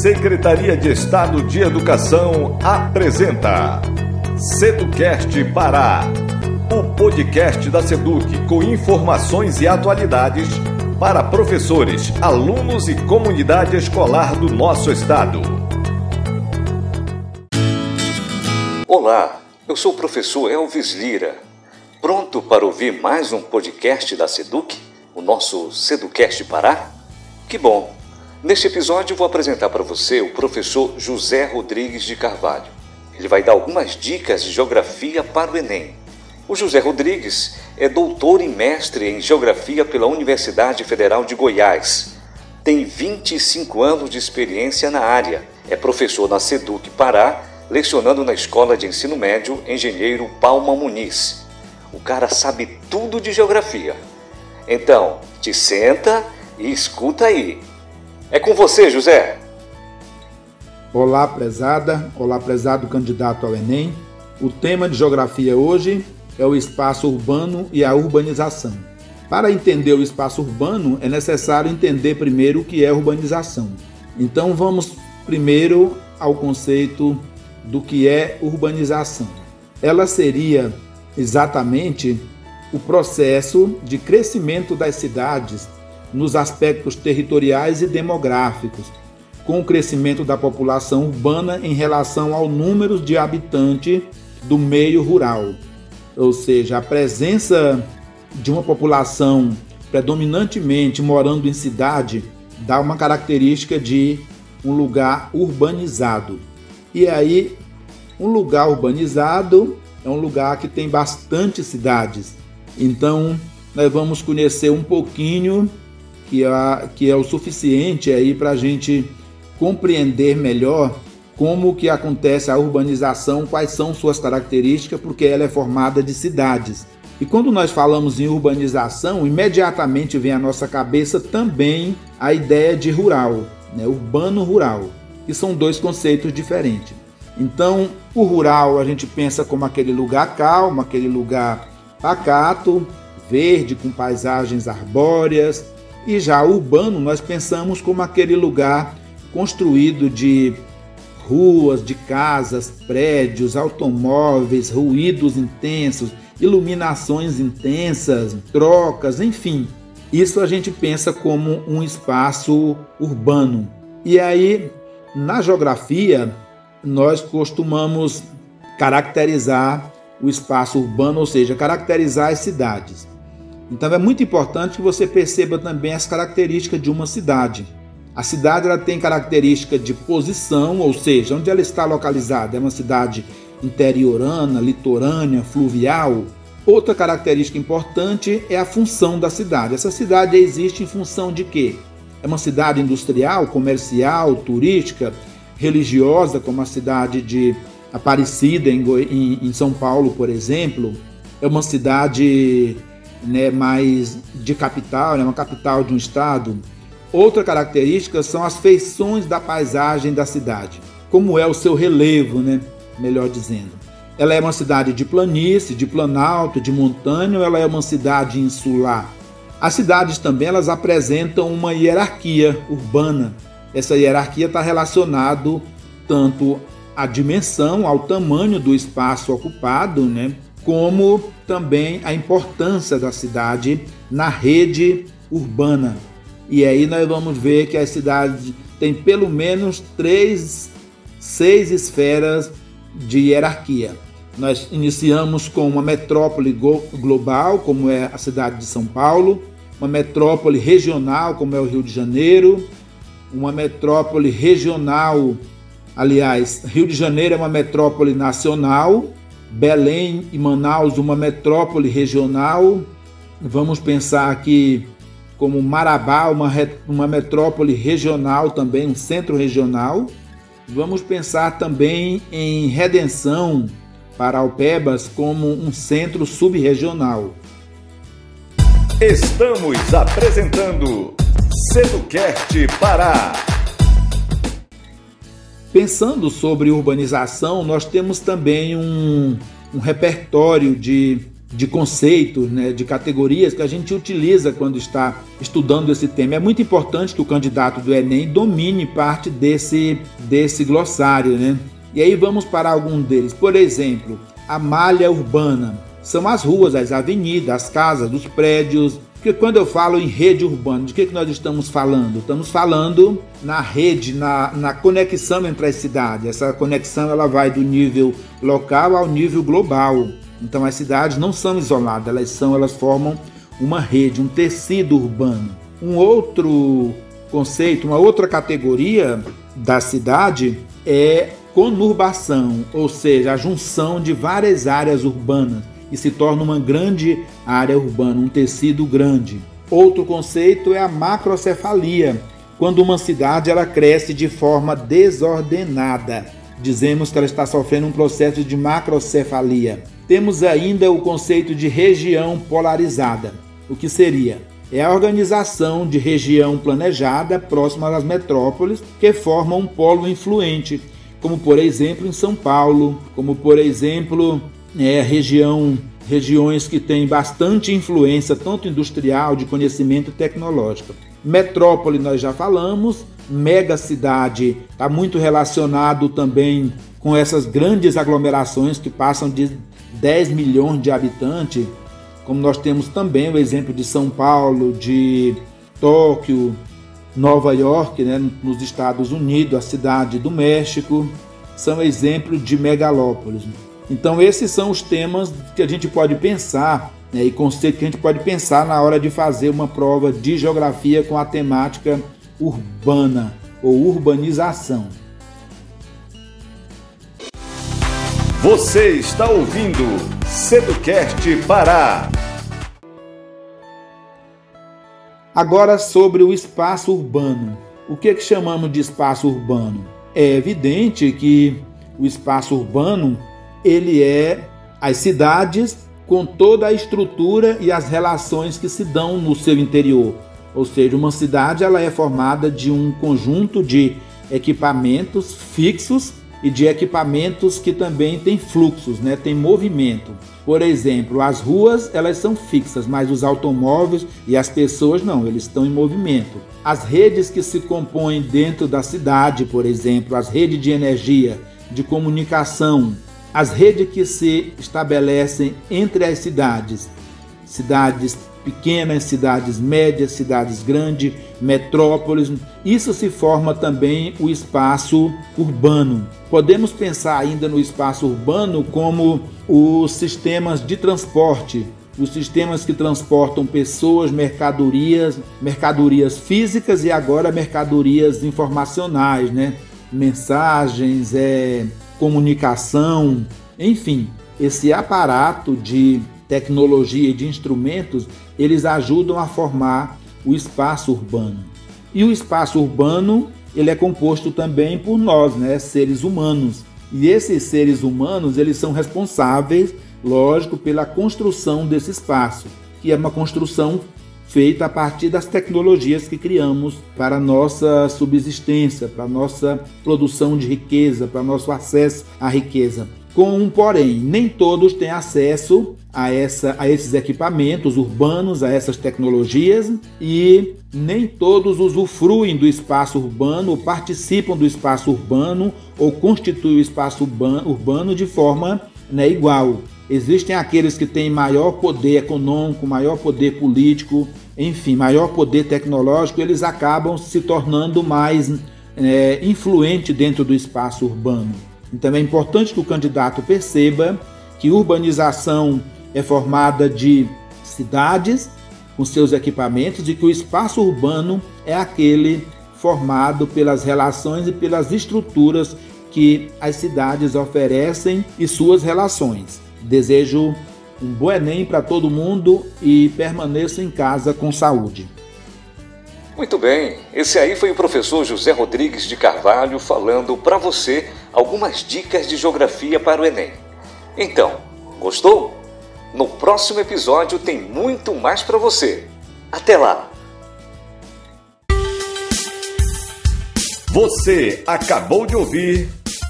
Secretaria de Estado de Educação apresenta Seducast Pará, o podcast da Seduc com informações e atualidades para professores, alunos e comunidade escolar do nosso estado. Olá, eu sou o professor Elvis Lira. Pronto para ouvir mais um podcast da Seduc, o nosso Seducast Pará? Que bom! Neste episódio vou apresentar para você o professor José Rodrigues de Carvalho. Ele vai dar algumas dicas de geografia para o Enem. O José Rodrigues é doutor e mestre em geografia pela Universidade Federal de Goiás. Tem 25 anos de experiência na área. É professor na Seduc Pará, lecionando na Escola de Ensino Médio Engenheiro Palma Muniz. O cara sabe tudo de geografia. Então, te senta e escuta aí. É com você, José. Olá, prezada. Olá, prezado candidato ao Enem. O tema de geografia hoje é o espaço urbano e a urbanização. Para entender o espaço urbano, é necessário entender primeiro o que é urbanização. Então, vamos primeiro ao conceito do que é urbanização. Ela seria exatamente o processo de crescimento das cidades nos aspectos territoriais e demográficos, com o crescimento da população urbana em relação ao número de habitantes do meio rural. Ou seja, a presença de uma população predominantemente morando em cidade dá uma característica de um lugar urbanizado. E aí, um lugar urbanizado é um lugar que tem bastante cidades. Então, nós vamos conhecer um pouquinho que é, que é o suficiente aí para a gente compreender melhor como que acontece a urbanização, quais são suas características, porque ela é formada de cidades. E quando nós falamos em urbanização, imediatamente vem à nossa cabeça também a ideia de rural, né? urbano-rural, que são dois conceitos diferentes. Então, o rural a gente pensa como aquele lugar calmo, aquele lugar pacato, verde, com paisagens arbóreas, e já urbano, nós pensamos como aquele lugar construído de ruas, de casas, prédios, automóveis, ruídos intensos, iluminações intensas, trocas, enfim. Isso a gente pensa como um espaço urbano. E aí, na geografia, nós costumamos caracterizar o espaço urbano, ou seja, caracterizar as cidades. Então é muito importante que você perceba também as características de uma cidade. A cidade ela tem característica de posição, ou seja, onde ela está localizada. É uma cidade interiorana, litorânea, fluvial. Outra característica importante é a função da cidade. Essa cidade existe em função de quê? É uma cidade industrial, comercial, turística, religiosa, como a cidade de Aparecida, em, São Paulo, por exemplo. É uma cidade né, mais de capital, né, uma capital de um estado. Outra característica são as feições da paisagem da cidade, como é o seu relevo, né, melhor dizendo. Ela é uma cidade de planície, de planalto, de montanha, ou ela é uma cidade insular? As cidades também elas apresentam uma hierarquia urbana. Essa hierarquia está relacionado tanto à dimensão, ao tamanho do espaço ocupado, né, como também a importância da cidade na rede urbana. E aí nós vamos ver que a cidade tem pelo menos três, seis esferas de hierarquia. Nós iniciamos com uma metrópole global, como é a cidade de São Paulo, uma metrópole regional, como é o Rio de Janeiro, uma metrópole regional, aliás, Rio de Janeiro é uma metrópole nacional, Belém e Manaus, uma metrópole regional. Vamos pensar aqui como Marabá, uma, uma metrópole regional também, um centro regional. Vamos pensar também em Redenção para Alpebas como um centro subregional. Estamos apresentando Seducast Pará. Pensando sobre urbanização, nós temos também um, um repertório de de conceitos, né, de categorias que a gente utiliza quando está estudando esse tema. É muito importante que o candidato do Enem domine parte desse, desse glossário. Né? E aí vamos para algum deles. Por exemplo, a malha urbana. São as ruas, as avenidas, as casas, os prédios, porque quando eu falo em rede urbana, de que, que nós estamos falando? Estamos falando na rede, na, na conexão entre as cidades. Essa conexão ela vai do nível local ao nível global. Então as cidades não são isoladas, elas são, elas formam uma rede, um tecido urbano. Um outro conceito, uma outra categoria da cidade é conurbação, ou seja, a junção de várias áreas urbanas e se torna uma grande área urbana, um tecido grande. Outro conceito é a macrocefalia, quando uma cidade ela cresce de forma desordenada. Dizemos que ela está sofrendo um processo de macrocefalia. Temos ainda o conceito de região polarizada. O que seria? É a organização de região planejada próxima às metrópoles que formam um polo influente, como por exemplo em São Paulo, como por exemplo é, região, regiões que têm bastante influência, tanto industrial, de conhecimento tecnológico. Metrópole nós já falamos, mega cidade está muito relacionado também com essas grandes aglomerações que passam de 10 milhões de habitantes, como nós temos também o exemplo de São Paulo, de Tóquio, Nova York, né, nos Estados Unidos, a cidade do México, são exemplos de megalópolis. Então, esses são os temas que a gente pode pensar né, e conceitos que a gente pode pensar na hora de fazer uma prova de geografia com a temática urbana ou urbanização. Você está ouvindo Seducast Pará. Agora sobre o espaço urbano. O que, é que chamamos de espaço urbano? É evidente que o espaço urbano ele é as cidades com toda a estrutura e as relações que se dão no seu interior. Ou seja, uma cidade ela é formada de um conjunto de equipamentos fixos e de equipamentos que também têm fluxos, né? tem movimento. Por exemplo, as ruas elas são fixas, mas os automóveis e as pessoas não, eles estão em movimento. As redes que se compõem dentro da cidade, por exemplo, as redes de energia, de comunicação, as redes que se estabelecem entre as cidades, cidades pequenas, cidades médias, cidades grandes, metrópoles. Isso se forma também o espaço urbano. Podemos pensar ainda no espaço urbano como os sistemas de transporte, os sistemas que transportam pessoas, mercadorias, mercadorias físicas e agora mercadorias informacionais, né? Mensagens, é, comunicação, enfim, esse aparato de tecnologia e de instrumentos, eles ajudam a formar o espaço urbano. E o espaço urbano, ele é composto também por nós, né, seres humanos. E esses seres humanos, eles são responsáveis, lógico, pela construção desse espaço, que é uma construção feita a partir das tecnologias que criamos para a nossa subsistência, para a nossa produção de riqueza, para nosso acesso à riqueza. Com um porém, nem todos têm acesso a, essa, a esses equipamentos urbanos, a essas tecnologias e nem todos usufruem do espaço urbano, ou participam do espaço urbano ou constituem o espaço urbano de forma né, igual. Existem aqueles que têm maior poder econômico, maior poder político, enfim, maior poder tecnológico, eles acabam se tornando mais é, influente dentro do espaço urbano. Então é importante que o candidato perceba que urbanização é formada de cidades com seus equipamentos e que o espaço urbano é aquele formado pelas relações e pelas estruturas que as cidades oferecem e suas relações. Desejo um bom Enem para todo mundo e permaneça em casa com saúde. Muito bem, esse aí foi o professor José Rodrigues de Carvalho falando para você algumas dicas de geografia para o Enem. Então, gostou? No próximo episódio tem muito mais para você. Até lá! Você acabou de ouvir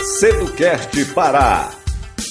Seducast Pará